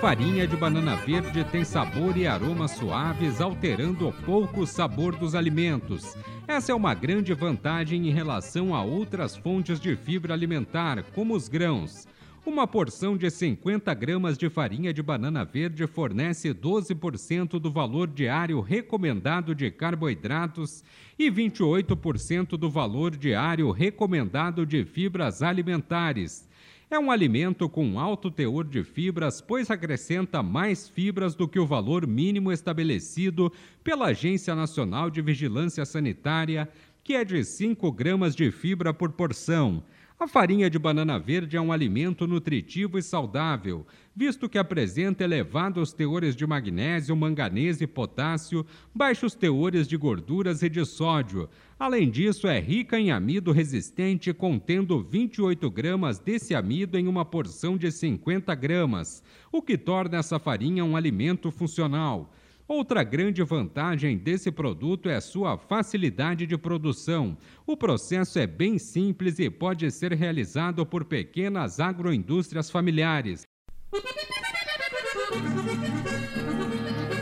Farinha de banana verde tem sabor e aromas suaves, alterando pouco o sabor dos alimentos. Essa é uma grande vantagem em relação a outras fontes de fibra alimentar, como os grãos. Uma porção de 50 gramas de farinha de banana verde fornece 12% do valor diário recomendado de carboidratos e 28% do valor diário recomendado de fibras alimentares. É um alimento com alto teor de fibras, pois acrescenta mais fibras do que o valor mínimo estabelecido pela Agência Nacional de Vigilância Sanitária, que é de 5 gramas de fibra por porção. A farinha de banana verde é um alimento nutritivo e saudável, visto que apresenta elevados teores de magnésio, manganês e potássio, baixos teores de gorduras e de sódio. Além disso, é rica em amido resistente, contendo 28 gramas desse amido em uma porção de 50 gramas, o que torna essa farinha um alimento funcional. Outra grande vantagem desse produto é sua facilidade de produção. O processo é bem simples e pode ser realizado por pequenas agroindústrias familiares.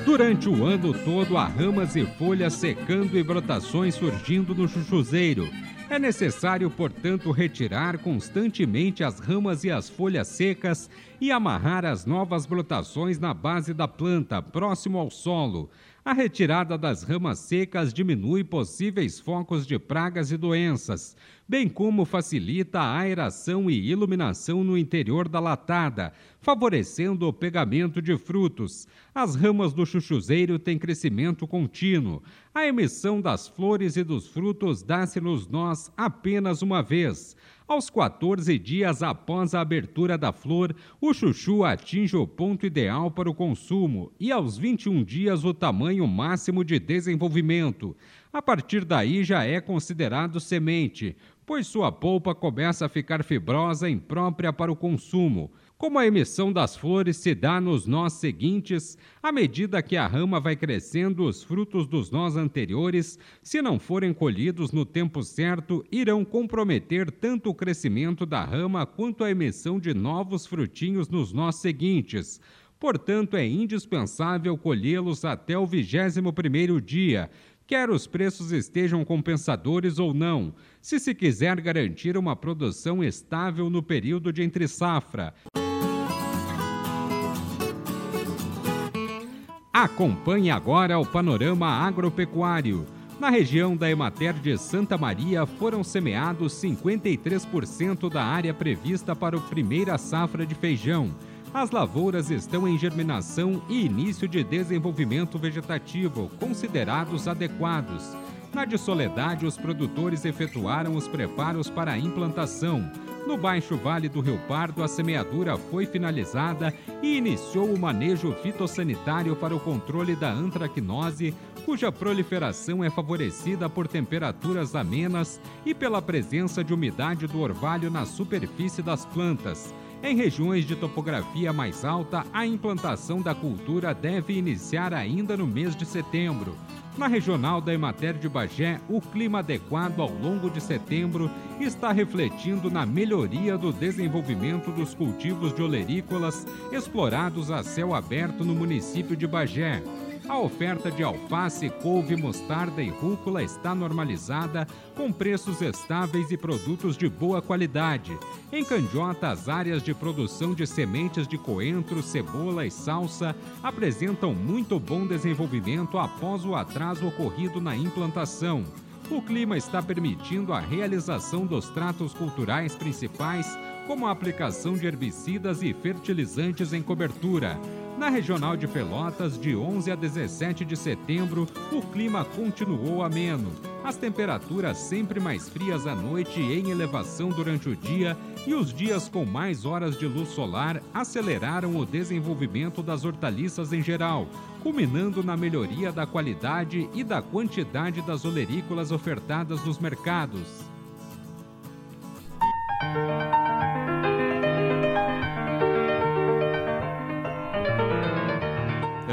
Durante o ano todo, há ramas e folhas secando e brotações surgindo no chuchuzeiro. É necessário, portanto, retirar constantemente as ramas e as folhas secas e amarrar as novas brotações na base da planta, próximo ao solo. A retirada das ramas secas diminui possíveis focos de pragas e doenças, bem como facilita a aeração e iluminação no interior da latada, favorecendo o pegamento de frutos. As ramas do chuchuzeiro têm crescimento contínuo. A emissão das flores e dos frutos dá-se nos nós apenas uma vez. Aos 14 dias após a abertura da flor, o chuchu atinge o ponto ideal para o consumo e aos 21 dias o tamanho máximo de desenvolvimento. A partir daí já é considerado semente, pois sua polpa começa a ficar fibrosa imprópria para o consumo. Como a emissão das flores se dá nos nós seguintes, à medida que a rama vai crescendo, os frutos dos nós anteriores, se não forem colhidos no tempo certo, irão comprometer tanto o crescimento da rama quanto a emissão de novos frutinhos nos nós seguintes. Portanto, é indispensável colhê-los até o vigésimo primeiro dia, quer os preços estejam compensadores ou não, se se quiser garantir uma produção estável no período de entre safra. Acompanhe agora o panorama agropecuário. Na região da Emater de Santa Maria foram semeados 53% da área prevista para a primeira safra de feijão. As lavouras estão em germinação e início de desenvolvimento vegetativo, considerados adequados. Na de Soledade, os produtores efetuaram os preparos para a implantação. No Baixo Vale do Rio Pardo, a semeadura foi finalizada e iniciou o manejo fitossanitário para o controle da antracnose, cuja proliferação é favorecida por temperaturas amenas e pela presença de umidade do orvalho na superfície das plantas. Em regiões de topografia mais alta, a implantação da cultura deve iniciar ainda no mês de setembro. Na regional da Emater de Bagé, o clima adequado ao longo de setembro está refletindo na melhoria do desenvolvimento dos cultivos de olerícolas explorados a céu aberto no município de Bagé. A oferta de alface, couve, mostarda e rúcula está normalizada, com preços estáveis e produtos de boa qualidade. Em Candiota, as áreas de produção de sementes de coentro, cebola e salsa apresentam muito bom desenvolvimento após o atraso ocorrido na implantação. O clima está permitindo a realização dos tratos culturais principais, como a aplicação de herbicidas e fertilizantes em cobertura. Na regional de Pelotas, de 11 a 17 de setembro, o clima continuou ameno. As temperaturas sempre mais frias à noite e em elevação durante o dia e os dias com mais horas de luz solar aceleraram o desenvolvimento das hortaliças em geral, culminando na melhoria da qualidade e da quantidade das olerícolas ofertadas nos mercados.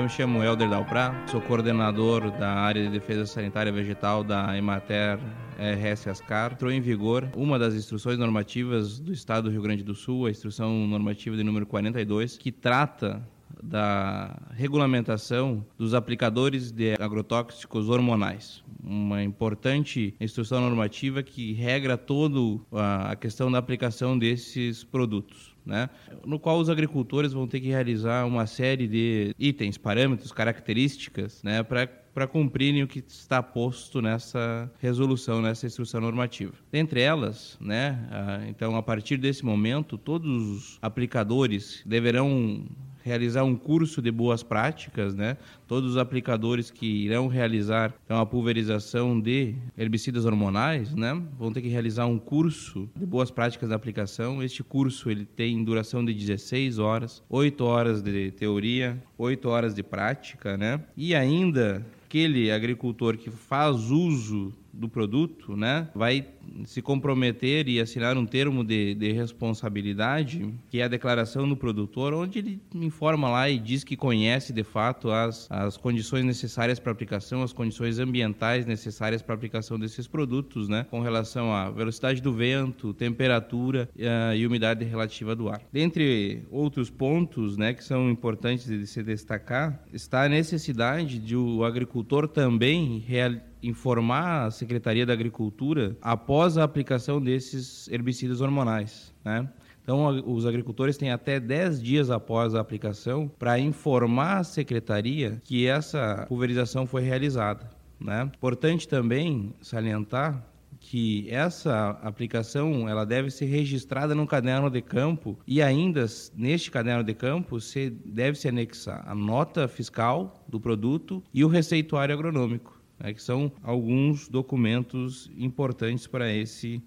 Me chamo Helder Dalprá, sou coordenador da área de defesa sanitária vegetal da Emater RS Ascar. Entrou em vigor uma das instruções normativas do Estado do Rio Grande do Sul, a instrução normativa de número 42, que trata da regulamentação dos aplicadores de agrotóxicos hormonais. Uma importante instrução normativa que regra toda a questão da aplicação desses produtos. Né? No qual os agricultores vão ter que realizar uma série de itens, parâmetros, características, né, para para cumprirem o que está posto nessa resolução, nessa instrução normativa. Dentre elas, né, então a partir desse momento, todos os aplicadores deverão realizar um curso de boas práticas, né? Todos os aplicadores que irão realizar então, a pulverização de herbicidas hormonais, né? Vão ter que realizar um curso de boas práticas da aplicação. Este curso ele tem duração de 16 horas, 8 horas de teoria, 8 horas de prática, né? E ainda aquele agricultor que faz uso do produto, né, vai se comprometer e assinar um termo de, de, responsabilidade, que é a declaração do produtor, onde ele informa lá e diz que conhece de fato as, as condições necessárias para aplicação, as condições ambientais necessárias para aplicação desses produtos, né, com relação à velocidade do vento, temperatura uh, e umidade relativa do ar. Dentre outros pontos, né, que são importantes de se destacar, está a necessidade de o agricultor também realizar informar a Secretaria da Agricultura após a aplicação desses herbicidas hormonais, né? Então, os agricultores têm até 10 dias após a aplicação para informar a secretaria que essa pulverização foi realizada. Né? Importante também salientar que essa aplicação ela deve ser registrada no caderno de campo e ainda neste caderno de campo se deve se anexar a nota fiscal do produto e o receituário agronômico né, que são alguns documentos importantes para esse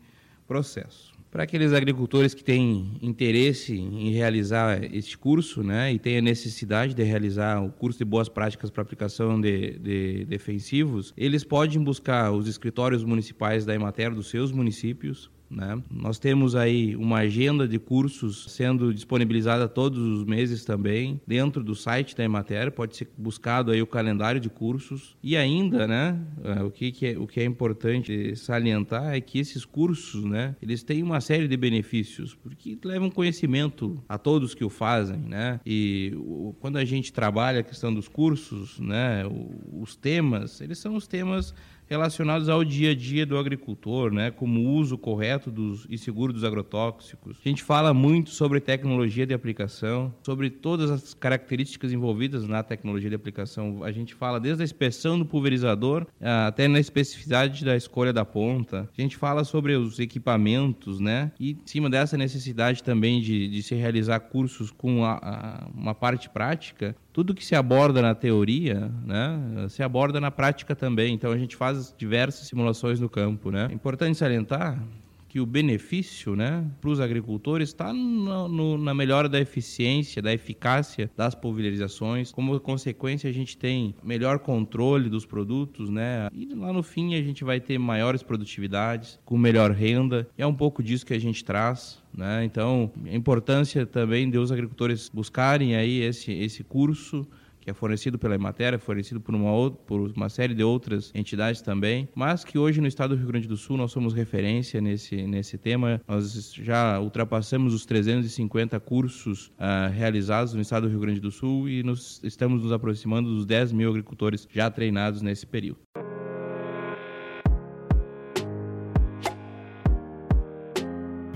processo. Para aqueles agricultores que têm interesse em realizar este curso né, e têm a necessidade de realizar o curso de boas práticas para aplicação de, de defensivos, eles podem buscar os escritórios municipais da Emater dos seus municípios né? Nós temos aí uma agenda de cursos sendo disponibilizada todos os meses também dentro do site da Emater, pode ser buscado aí o calendário de cursos e ainda, né, é, o que, que é, o que é importante salientar é que esses cursos, né, eles têm uma série de benefícios porque levam conhecimento a todos que o fazem, né? E o, quando a gente trabalha a questão dos cursos, né, os temas, eles são os temas relacionados ao dia a dia do agricultor, né, como o uso correto dos, e seguro dos agrotóxicos. A gente fala muito sobre tecnologia de aplicação, sobre todas as características envolvidas na tecnologia de aplicação. A gente fala desde a inspeção do pulverizador ah, até na especificidade da escolha da ponta. A gente fala sobre os equipamentos, né, e em cima dessa necessidade também de, de se realizar cursos com a, a, uma parte prática, tudo que se aborda na teoria, né, se aborda na prática também. Então a gente faz diversas simulações no campo, né. É importante salientar que o benefício né, para os agricultores está na melhora da eficiência, da eficácia das pulverizações. Como consequência, a gente tem melhor controle dos produtos, né? E lá no fim a gente vai ter maiores produtividades, com melhor renda. E é um pouco disso que a gente traz. Né? Então, a importância também de os agricultores buscarem aí esse, esse curso que é fornecido pela Emater, fornecido por uma, outra, por uma série de outras entidades também, mas que hoje no estado do Rio Grande do Sul nós somos referência nesse, nesse tema. Nós já ultrapassamos os 350 cursos uh, realizados no estado do Rio Grande do Sul e nos, estamos nos aproximando dos 10 mil agricultores já treinados nesse período.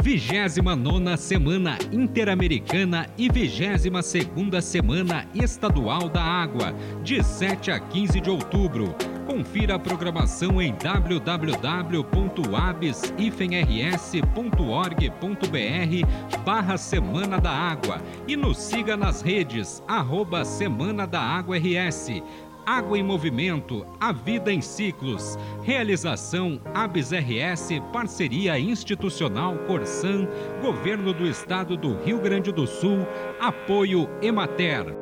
29 Semana Interamericana e 22 Semana Estadual da Água, de 7 a 15 de outubro. Confira a programação em www.abs-rs.org.br barra Semana da Água e nos siga nas redes arroba Semana da Água RS. Água em Movimento, A Vida em Ciclos. Realização ABS RS, Parceria Institucional Corsan, Governo do Estado do Rio Grande do Sul, Apoio Emater.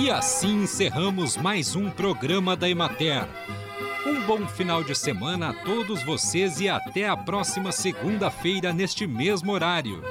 E assim encerramos mais um programa da Emater. Um bom final de semana a todos vocês e até a próxima segunda-feira neste mesmo horário.